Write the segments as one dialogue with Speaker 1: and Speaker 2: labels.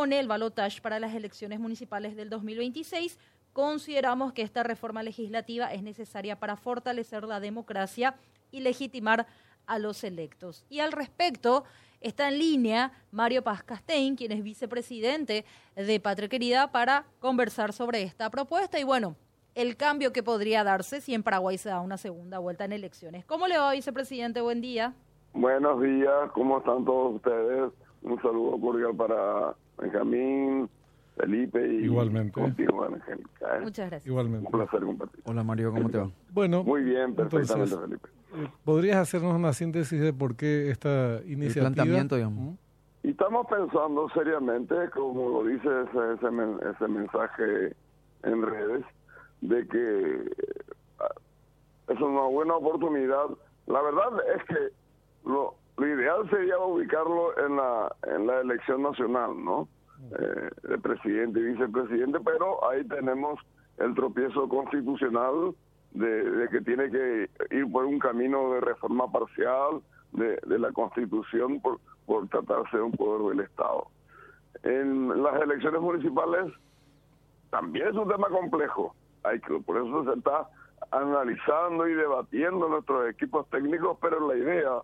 Speaker 1: propone el balotaje para las elecciones municipales del 2026, consideramos que esta reforma legislativa es necesaria para fortalecer la democracia y legitimar a los electos. Y al respecto, está en línea Mario Paz Castein, quien es vicepresidente de Patria Querida, para conversar sobre esta propuesta y bueno, el cambio que podría darse si en Paraguay se da una segunda vuelta en elecciones. ¿Cómo le va, vicepresidente? Buen día.
Speaker 2: Buenos días, ¿cómo están todos ustedes? Un saludo cordial para Benjamín, Felipe y
Speaker 3: Igualmente.
Speaker 2: contigo, Angélica. ¿eh?
Speaker 1: Muchas gracias.
Speaker 3: Igualmente.
Speaker 2: Un placer compartir.
Speaker 4: Hola Mario, ¿cómo te va?
Speaker 3: Bueno,
Speaker 2: Muy bien, perfectamente,
Speaker 3: entonces,
Speaker 2: Felipe.
Speaker 3: eh, ¿podrías hacernos una síntesis de por qué esta
Speaker 4: El
Speaker 3: iniciativa?
Speaker 4: planteamiento, digamos.
Speaker 2: Y estamos pensando seriamente, como lo dice ese, ese, men- ese mensaje en redes, de que ah, es una buena oportunidad. La verdad es que lo, lo ideal sería ubicarlo en la, en la elección nacional, ¿no? Eh, de presidente y vicepresidente, pero ahí tenemos el tropiezo constitucional de, que tiene que ir por un camino de reforma parcial de, de la constitución por, por tratarse de un poder del Estado. En las elecciones municipales también es un tema complejo. Hay que, por eso se está analizando y debatiendo nuestros equipos técnicos, pero la idea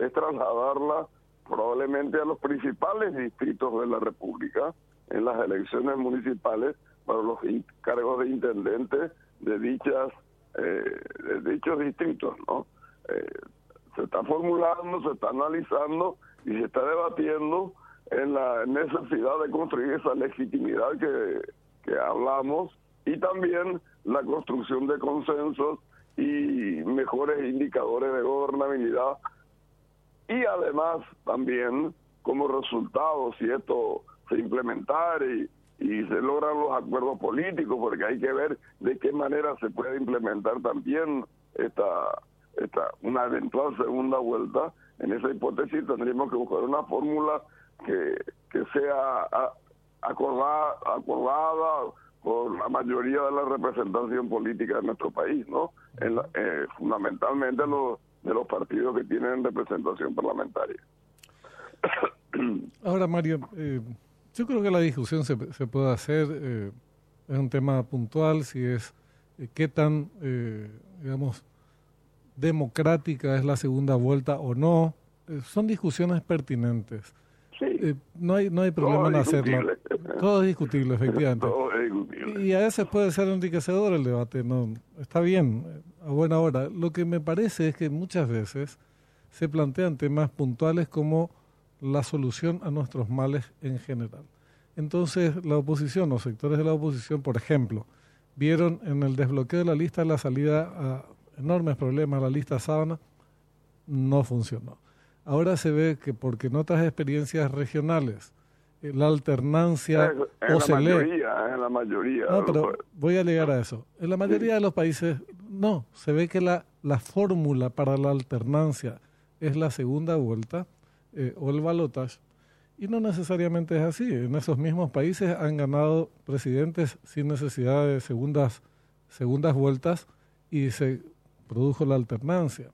Speaker 2: es trasladarla probablemente a los principales distritos de la República en las elecciones municipales para los cargos de intendente de dichas eh, de dichos distritos, ¿no? Eh, se está formulando, se está analizando y se está debatiendo en la necesidad de construir esa legitimidad que, que hablamos y también la construcción de consensos y mejores indicadores de gobernabilidad y además también como resultado si esto se implementara y, y se logran los acuerdos políticos porque hay que ver de qué manera se puede implementar también esta esta una eventual segunda vuelta en esa hipótesis tendríamos que buscar una fórmula que, que sea acordada, acordada por la mayoría de la representación política de nuestro país, ¿no? En la- eh, fundamentalmente los de los partidos que tienen representación parlamentaria.
Speaker 3: Ahora, Mario, eh, yo creo que la discusión se, se puede hacer, eh, es un tema puntual, si es eh, qué tan, eh, digamos, democrática es la segunda vuelta o no. Eh, son discusiones pertinentes.
Speaker 2: Sí,
Speaker 3: no hay no hay problema en hacerlo. Todo es discutible, efectivamente.
Speaker 2: todo es discutible.
Speaker 3: Y a veces puede ser enriquecedor el debate, no está bien, a buena hora. Lo que me parece es que muchas veces se plantean temas puntuales como la solución a nuestros males en general. Entonces, la oposición, los sectores de la oposición, por ejemplo, vieron en el desbloqueo de la lista la salida a enormes problemas, la lista sábana, no funcionó. Ahora se ve que porque en otras experiencias regionales la alternancia
Speaker 2: en
Speaker 3: o
Speaker 2: la
Speaker 3: se lee
Speaker 2: mayoría, en la mayoría.
Speaker 3: no, pero
Speaker 2: Lo-
Speaker 3: voy a llegar a eso. En la mayoría de los países, no. Se ve que la, la fórmula para la alternancia es la segunda vuelta eh, o el balotage. Y no necesariamente es así. En esos mismos países han ganado presidentes sin necesidad de segundas, segundas vueltas y se produjo la alternancia.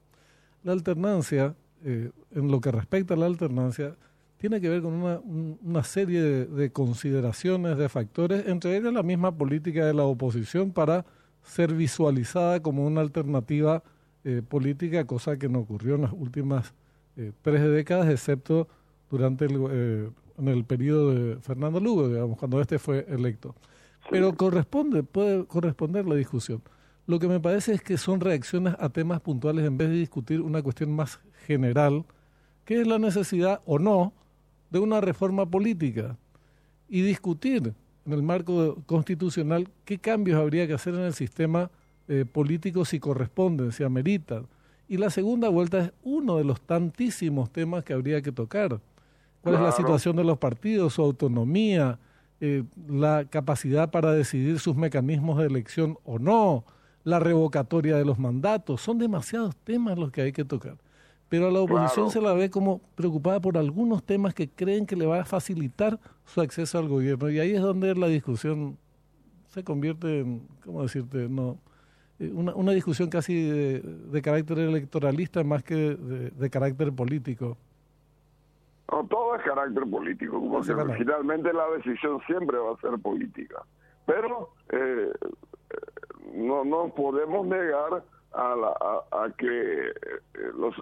Speaker 3: La alternancia, eh, en lo que respecta a la alternancia, tiene que ver con una, un- una serie de, de consideraciones, de factores, entre ellos la misma política de la oposición para ser visualizada como una alternativa eh, política, cosa que no ocurrió en las últimas eh, tres décadas, excepto durante el, eh, en el periodo de Fernando Lugo, digamos, cuando este fue electo. Pero corresponde, puede corresponder la discusión. Lo que me parece es que son reacciones a temas puntuales en vez de discutir una cuestión más general, que es la necesidad o no de una reforma política y discutir en el marco constitucional qué cambios habría que hacer en el sistema eh, político si corresponden, si ameritan. Y la segunda vuelta es uno de los tantísimos temas que habría que tocar. ¿Cuál es la situación de los partidos, su autonomía, eh, la capacidad para decidir sus mecanismos de elección o no, la revocatoria de los mandatos? Son demasiados temas los que hay que tocar. Pero a la oposición
Speaker 2: Claro.
Speaker 3: se la ve como preocupada por algunos temas que creen que le va a facilitar su acceso al gobierno. Y ahí es donde la discusión se convierte en, ¿cómo decirte? No, eh, una, una discusión casi de, de carácter electoralista más que de, de carácter político.
Speaker 2: No, todo es carácter político, porque finalmente la decisión siempre va a ser política. Pero eh, no nos podemos negar a, a, que eh, los,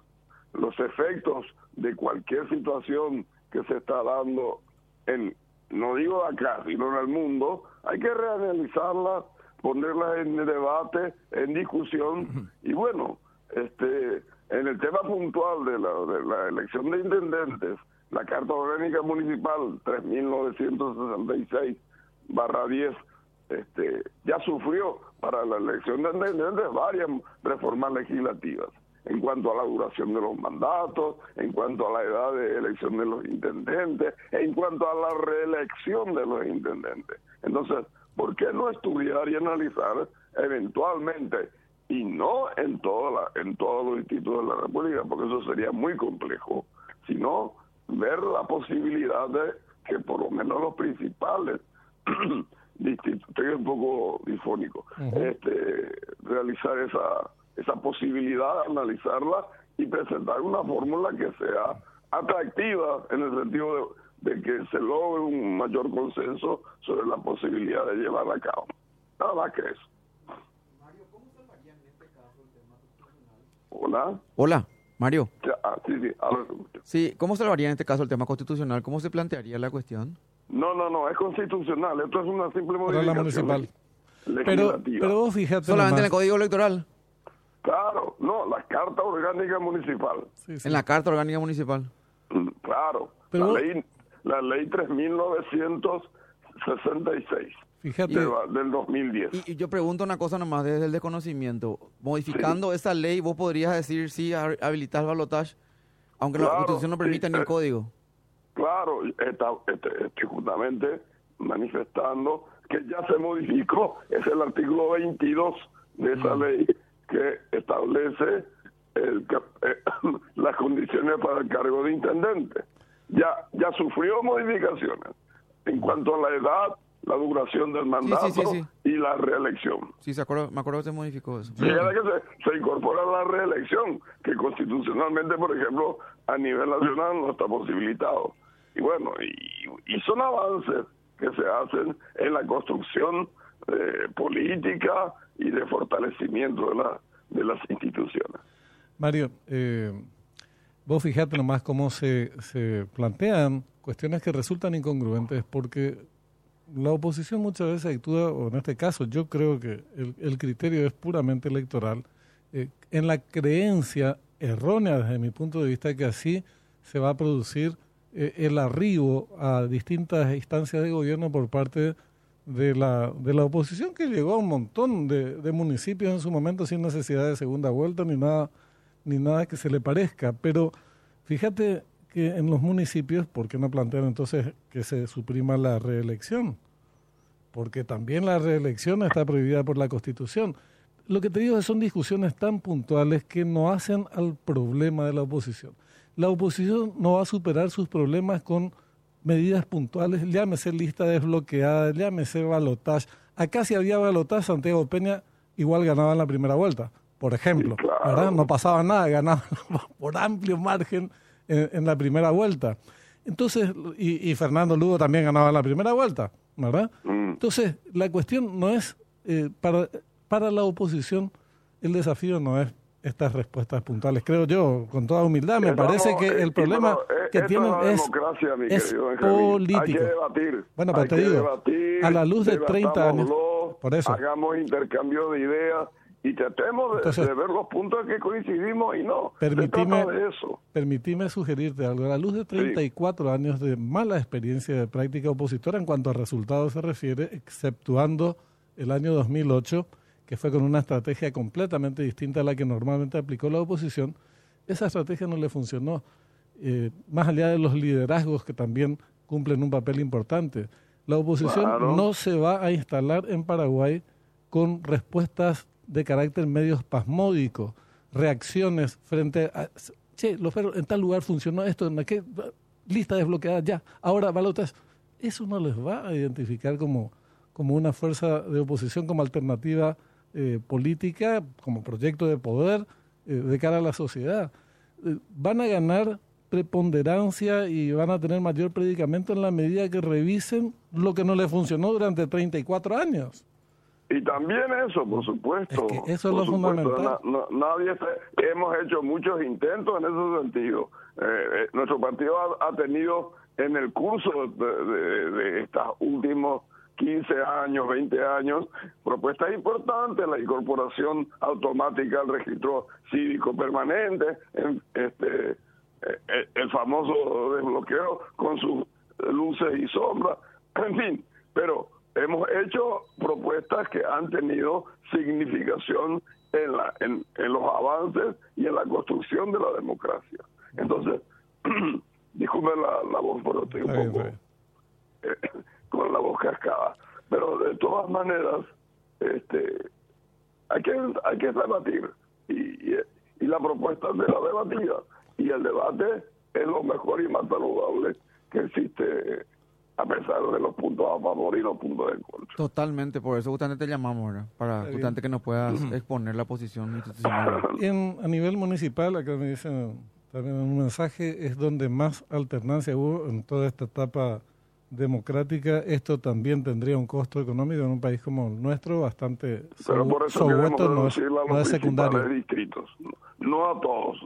Speaker 2: los efectos de cualquier situación que se está dando en, no digo acá, sino en el mundo, hay que reanalizarla, ponerla en debate, en discusión, y bueno, este en el tema puntual de la, de la elección de intendentes, la Carta Orgánica Municipal 3966 barra 10 este, ya sufrió para la elección de intendentes varias reformas legislativas en cuanto a la duración de los mandatos, en cuanto a la edad de elección de los intendentes, en cuanto a la reelección de los intendentes. Entonces, ¿por qué no estudiar y analizar eventualmente y no en toda la, en todos los institutos de la República, porque eso sería muy complejo, sino ver la posibilidad de que por lo menos los principales estoy un poco difónico, este, realizar esa, esa posibilidad, analizarla y presentar una fórmula que sea atractiva en el sentido de, de, que se logre un mayor consenso sobre la posibilidad de llevarla a cabo. Nada más que eso. Mario, ¿cómo salvaría en este caso el tema
Speaker 4: constitucional? Hola. Hola. Mario. Ah, sí, sí, sí, ¿cómo salvaría en este caso el tema constitucional? ¿Cómo se plantearía la cuestión?
Speaker 2: No, no, no, es constitucional. Esto es una simple modificación. municipal.
Speaker 3: Pero, pero vos fíjate.
Speaker 4: Solamente en el Código Electoral.
Speaker 2: Claro, no, la Carta Orgánica Municipal.
Speaker 4: En la Carta Orgánica Municipal.
Speaker 2: Mm, claro. la, ley, la ley 3966. Fíjate. del 2010.
Speaker 4: Y, yo pregunto una cosa nomás desde el desconocimiento. Modificando esa ley, vos podrías decir sí, habilitar balotaje, aunque la Constitución no permita ni el eh, código.
Speaker 2: Claro, está, este, estoy justamente manifestando que ya se modificó, es el artículo 22 de esa ley que establece el, eh, las condiciones para el cargo de intendente. Ya, ya sufrió modificaciones en cuanto a la edad, la duración del mandato y la reelección.
Speaker 4: Sí, se acuerdo, me acuerdo que se modificó eso.
Speaker 2: Sí, que se, se, incorpora la reelección, que constitucionalmente, por ejemplo, a nivel nacional no está posibilitado. Y bueno, y, son avances que se hacen en la construcción eh, política y de fortalecimiento de, la, de las instituciones.
Speaker 3: Mario, eh, vos fijate nomás cómo se, se plantean cuestiones que resultan incongruentes porque la oposición muchas veces actúa, o en este caso yo creo que el, el criterio es puramente electoral, eh, en la creencia errónea desde mi punto de vista que así se va a producir eh, el arribo a distintas instancias de gobierno por parte de la, de la oposición que llegó a un montón de, de, municipios en su momento sin necesidad de segunda vuelta ni nada, ni nada que se le parezca. Pero fíjate que en los municipios, ¿por qué no plantean entonces que se suprima la reelección? Porque también la reelección está prohibida por la Constitución. Lo que te digo son discusiones tan puntuales que no hacen al problema de la oposición la oposición no va a superar sus problemas con medidas puntuales, llámese lista desbloqueada, llámese balotaje. Acá si había balotaje, Santiago Peña igual ganaba en la primera vuelta, por ejemplo. No pasaba nada, ganaba por amplio margen en, la primera vuelta. Entonces, y, Fernando Lugo también ganaba en la primera vuelta, ¿verdad? Mm. Entonces, la cuestión no es, eh, para, para la oposición, el desafío no es estas respuestas puntuales. Creo yo, con toda humildad, me parece que el problema que tienen es, es político. Hay que
Speaker 2: debatir.
Speaker 3: Bueno, pero te digo, a la luz de 30 años, por eso.
Speaker 2: Hagamos intercambio de ideas y tratemos de, ver los puntos que coincidimos y no.
Speaker 3: Permitime, eso. permitime sugerirte algo. A la luz de 34 años de mala experiencia de práctica opositora en cuanto a resultados se refiere, exceptuando el año 2008, que fue con una estrategia completamente distinta a la que normalmente aplicó la oposición, esa estrategia no le funcionó. Eh, más allá de los liderazgos que también cumplen un papel importante, la oposición no se va a instalar en Paraguay con respuestas de carácter medio espasmódico, reacciones frente a, che, en tal lugar funcionó esto, en qué lista desbloqueada ya, ahora balotas. Eso no les va a identificar como, como una fuerza de oposición, como alternativa eh, política, como proyecto de poder eh, de cara a la sociedad. Eh, van a ganar preponderancia y van a tener mayor predicamento en la medida que revisen lo que no les funcionó durante 34 años.
Speaker 2: Y también eso, por supuesto.
Speaker 3: eso es lo fundamental.
Speaker 2: nadie hemos hecho muchos intentos en ese sentido. Eh, nuestro partido ha, tenido en el curso de, de, estos últimos 15 años, 20 años, propuestas importantes, la incorporación automática al registro cívico permanente, este, eh, el famoso desbloqueo con sus luces y sombras, en fin, pero hemos hecho propuestas que han tenido significación en, la, en, los avances y en la construcción de la democracia. Entonces, disculpe la, voz, pero estoy un poco eh, con la voz cascada. Pero de todas maneras, este, hay que hay que debatir y, y la propuesta de la debatida y el debate es lo mejor y más saludable que existe a pesar de los puntos a favor y los puntos en contra.
Speaker 4: Totalmente, por eso justamente te llamamos. Para justamente que nos puedas exponer la posición institucional.
Speaker 3: En, a nivel municipal, acá me dicen también un mensaje, es donde más alternancia hubo en toda esta etapa democrática. Esto también tendría un costo económico en un país como el nuestro, bastante
Speaker 2: Pero por eso no, es, no es secundario. distritos no a todos.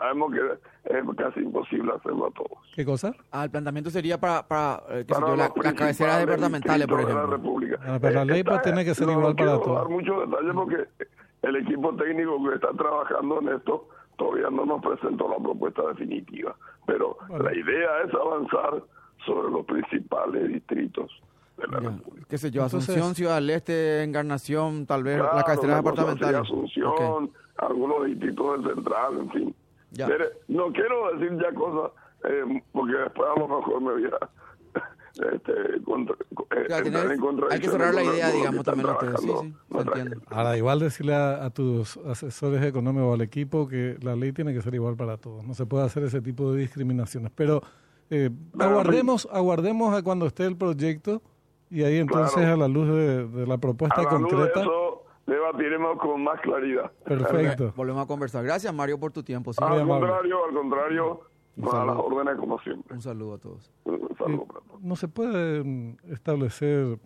Speaker 2: Sabemos que es casi imposible hacerlo a todos.
Speaker 3: ¿Qué cosa?
Speaker 4: Ah, el planteamiento sería para, para, eh, la, cabecera departamentales, por ejemplo.
Speaker 2: De la República.
Speaker 3: Ah, pero la ley pues, tiene que ser igual para todos.
Speaker 2: No dar muchos detalles porque el equipo técnico que está trabajando en esto todavía no nos presentó la propuesta definitiva. Pero la idea es avanzar sobre los principales distritos. De la República.
Speaker 4: ¿Qué sé yo? Asunción, Ciudad del Este, Encarnación, tal vez la cabecera departamental.
Speaker 2: Asunción, algunos distritos del central, en fin. no quiero decir ya cosas, eh, porque después a lo mejor me voy a... Este, contra,
Speaker 4: eh, hay que cerrar la idea, digamos, también ustedes. Sí, sí,
Speaker 3: Ahora, igual decirle a, tus asesores económicos o al equipo que la ley tiene que ser igual para todos. No se puede hacer ese tipo de discriminaciones. Pero eh, aguardemos, aguardemos a cuando esté el proyecto y ahí entonces a la luz de, la propuesta concreta
Speaker 2: debatiremos con más claridad.
Speaker 3: Perfecto.
Speaker 4: Volvemos a conversar. Gracias, Mario, por tu tiempo.
Speaker 2: al contrario, al contrario, a las órdenes como siempre.
Speaker 4: Un saludo a todos.
Speaker 2: Un saludo
Speaker 3: No se puede establecer